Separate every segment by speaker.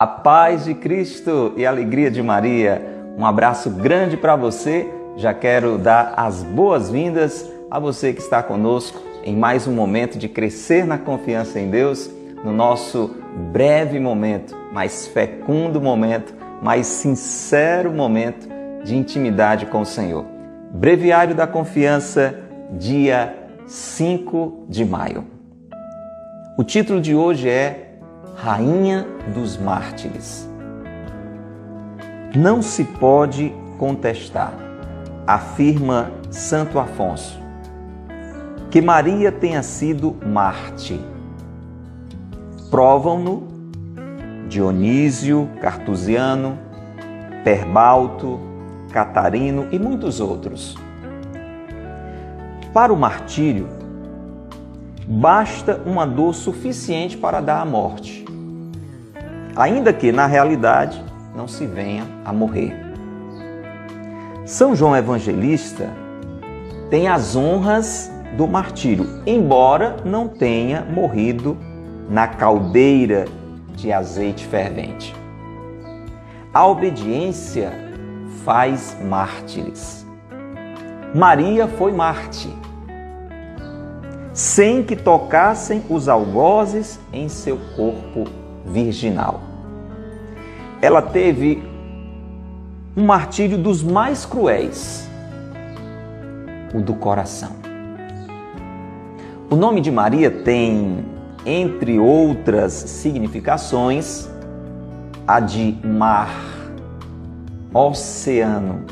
Speaker 1: A paz de Cristo e a alegria de Maria. Um abraço grande para você. Já quero dar as boas-vindas a você que está conosco em mais um momento de crescer na confiança em Deus, no nosso breve momento, mais fecundo momento, mais sincero momento de intimidade com o Senhor. Breviário da Confiança, dia 5 de maio. O título de hoje é Rainha dos Mártires. Não se pode contestar, afirma Santo Afonso, que Maria tenha sido Marte. Provam-no Dionísio, Cartusiano, Perbalto, Catarino e muitos outros. Para o martírio, basta uma dor suficiente para dar a morte ainda que na realidade não se venha a morrer. São João Evangelista tem as honras do martírio, embora não tenha morrido na caldeira de azeite fervente. A obediência faz mártires. Maria foi mártir, sem que tocassem os algozes em seu corpo virginal ela teve um martírio dos mais cruéis, o do coração. O nome de Maria tem, entre outras significações, a de mar, oceano.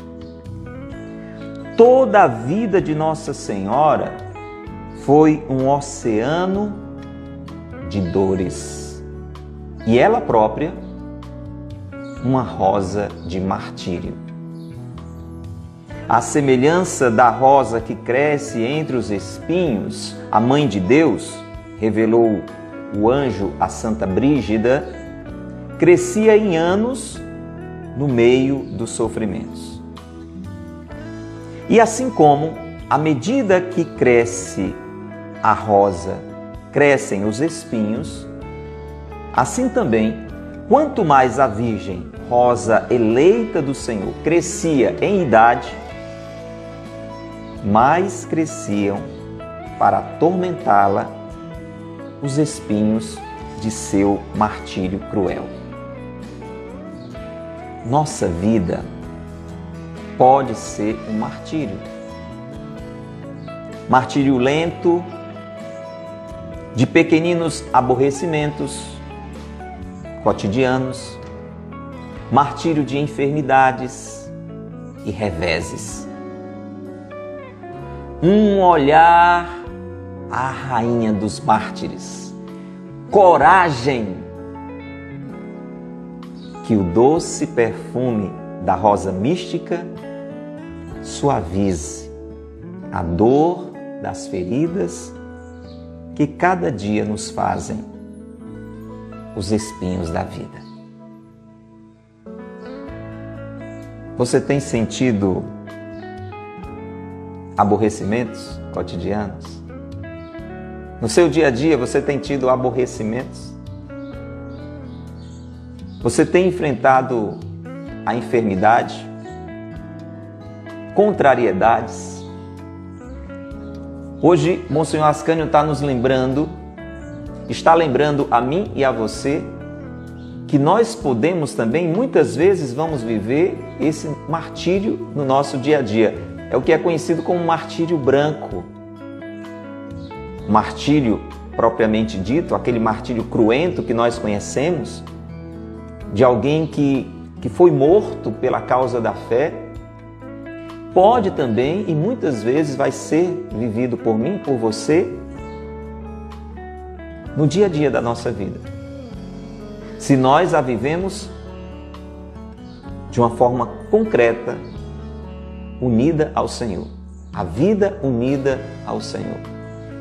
Speaker 1: Toda a vida de Nossa Senhora foi um oceano de dores. E ela própria uma rosa de martírio. A semelhança da rosa que cresce entre os espinhos, a mãe de Deus, revelou o anjo a Santa Brígida, crescia em anos no meio dos sofrimentos. E assim como, à medida que cresce a rosa, crescem os espinhos, assim também Quanto mais a Virgem Rosa eleita do Senhor crescia em idade, mais cresciam para atormentá-la os espinhos de seu martírio cruel. Nossa vida pode ser um martírio. Martírio lento, de pequeninos aborrecimentos, cotidianos, martírio de enfermidades e reveses. Um olhar à rainha dos mártires, coragem que o doce perfume da rosa mística suavize a dor das feridas que cada dia nos fazem os espinhos da vida. Você tem sentido aborrecimentos cotidianos? No seu dia a dia você tem tido aborrecimentos? Você tem enfrentado a enfermidade, contrariedades? Hoje, Monsenhor Ascânio está nos lembrando está lembrando a mim e a você que nós podemos também, muitas vezes, vamos viver esse martírio no nosso dia a dia. É o que é conhecido como martírio branco. Martírio propriamente dito, aquele martírio cruento que nós conhecemos, de alguém que, que foi morto pela causa da fé, pode também e muitas vezes vai ser vivido por mim, por você, no dia a dia da nossa vida. Se nós a vivemos de uma forma concreta, unida ao Senhor. A vida unida ao Senhor.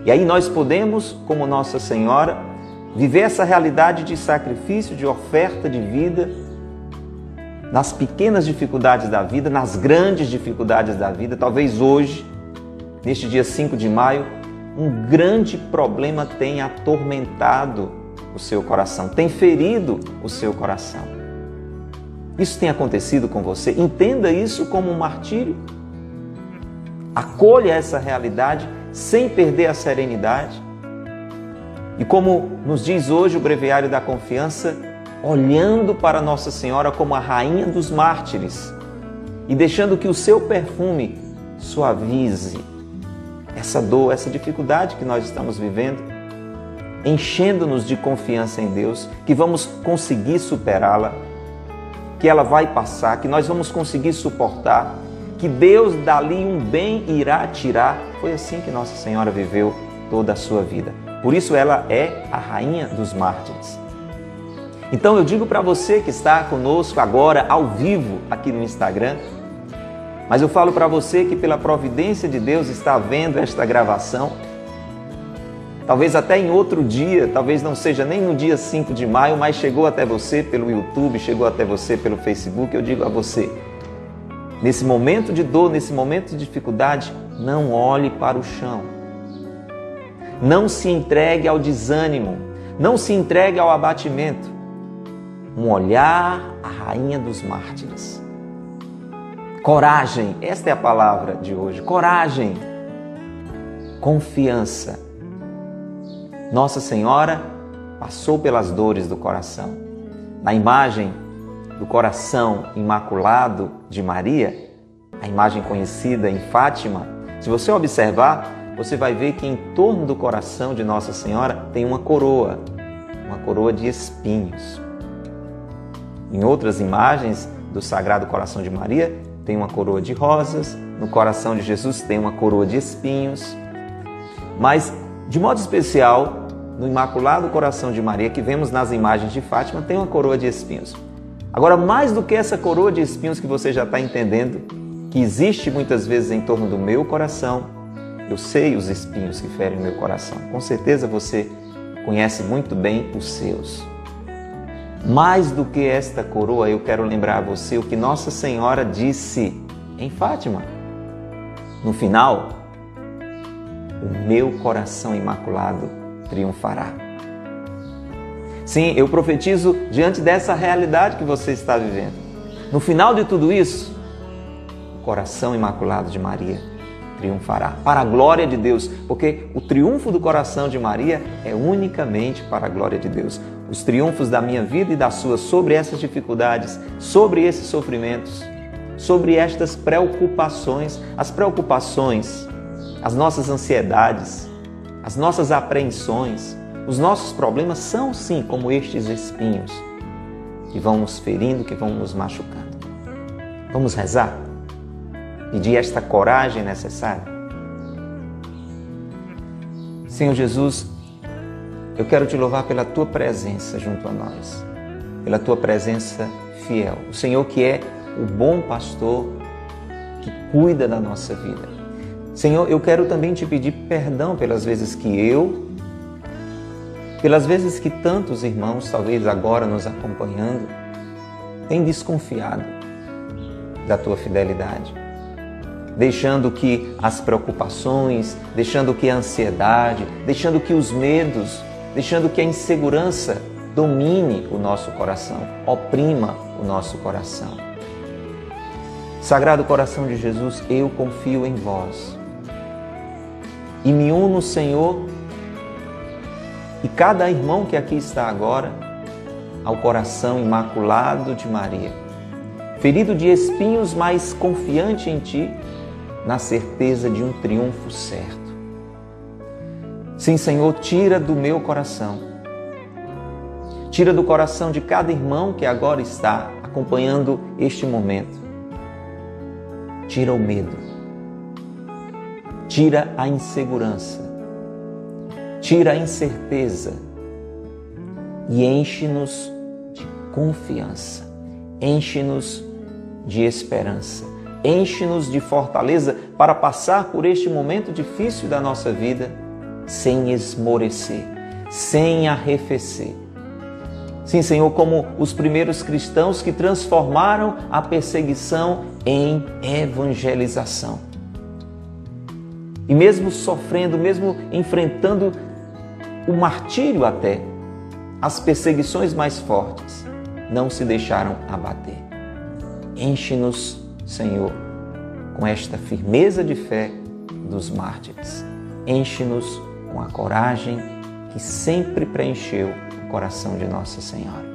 Speaker 1: E aí nós podemos, como Nossa Senhora, viver essa realidade de sacrifício, de oferta de vida, nas pequenas dificuldades da vida, nas grandes dificuldades da vida. Talvez hoje, neste dia 5 de maio, um grande problema tem atormentado o seu coração, tem ferido o seu coração. Isso tem acontecido com você? Entenda isso como um martírio. Acolha essa realidade sem perder a serenidade. E como nos diz hoje o Breviário da Confiança, olhando para Nossa Senhora como a rainha dos mártires e deixando que o seu perfume suavize essa dor, essa dificuldade que nós estamos vivendo, enchendo-nos de confiança em Deus, que vamos conseguir superá-la, que ela vai passar, que nós vamos conseguir suportar, que Deus dali um bem irá tirar. Foi assim que Nossa Senhora viveu toda a sua vida. Por isso ela é a rainha dos mártires. Então eu digo para você que está conosco agora ao vivo aqui no Instagram, mas eu falo para você que pela providência de Deus está vendo esta gravação. Talvez até em outro dia, talvez não seja nem no dia 5 de maio, mas chegou até você pelo YouTube, chegou até você pelo Facebook. Eu digo a você, nesse momento de dor, nesse momento de dificuldade, não olhe para o chão. Não se entregue ao desânimo, não se entregue ao abatimento. Um olhar à rainha dos mártires Coragem, esta é a palavra de hoje. Coragem, confiança. Nossa Senhora passou pelas dores do coração. Na imagem do coração imaculado de Maria, a imagem conhecida em Fátima, se você observar, você vai ver que em torno do coração de Nossa Senhora tem uma coroa, uma coroa de espinhos. Em outras imagens do Sagrado Coração de Maria, tem uma coroa de rosas, no coração de Jesus tem uma coroa de espinhos. Mas, de modo especial, no Imaculado Coração de Maria, que vemos nas imagens de Fátima, tem uma coroa de espinhos. Agora, mais do que essa coroa de espinhos que você já está entendendo, que existe muitas vezes em torno do meu coração, eu sei os espinhos que ferem o meu coração. Com certeza você conhece muito bem os seus. Mais do que esta coroa, eu quero lembrar a você o que Nossa Senhora disse em Fátima. No final, o meu coração imaculado triunfará. Sim, eu profetizo diante dessa realidade que você está vivendo. No final de tudo isso, o coração imaculado de Maria triunfará para a glória de Deus, porque o triunfo do coração de Maria é unicamente para a glória de Deus. Os triunfos da minha vida e da sua sobre essas dificuldades, sobre esses sofrimentos, sobre estas preocupações, as preocupações, as nossas ansiedades, as nossas apreensões, os nossos problemas são sim como estes espinhos que vão nos ferindo, que vão nos machucando. Vamos rezar? Pedir esta coragem necessária? Senhor Jesus, eu quero te louvar pela tua presença junto a nós, pela tua presença fiel. O Senhor que é o bom pastor que cuida da nossa vida. Senhor, eu quero também te pedir perdão pelas vezes que eu, pelas vezes que tantos irmãos, talvez agora nos acompanhando, têm desconfiado da tua fidelidade deixando que as preocupações, deixando que a ansiedade, deixando que os medos, deixando que a insegurança domine o nosso coração, oprima o nosso coração. Sagrado coração de Jesus, eu confio em vós e me uno, Senhor, e cada irmão que aqui está agora, ao coração imaculado de Maria, ferido de espinhos, mas confiante em Ti, na certeza de um triunfo certo. Sim, Senhor, tira do meu coração, tira do coração de cada irmão que agora está acompanhando este momento, tira o medo, tira a insegurança, tira a incerteza. E enche-nos de confiança, enche-nos de esperança Enche-nos de fortaleza para passar por este momento difícil da nossa vida sem esmorecer, sem arrefecer. Sim, Senhor, como os primeiros cristãos que transformaram a perseguição em evangelização. E mesmo sofrendo, mesmo enfrentando o martírio até, as perseguições mais fortes não se deixaram abater. Enche-nos, Senhor, com esta firmeza de fé dos mártires. Enche-nos com a coragem que sempre preencheu o coração de Nossa Senhora.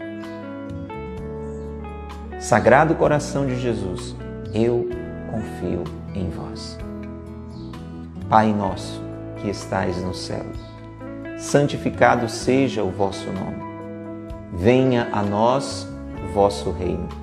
Speaker 1: Sagrado coração de Jesus, eu confio em vós. Pai nosso que estais no céu, santificado seja o vosso nome. Venha a nós o vosso reino.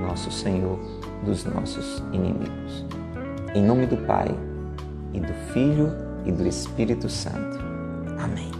Speaker 1: nosso Senhor, dos nossos inimigos. Em nome do Pai, e do Filho, e do Espírito Santo. Amém.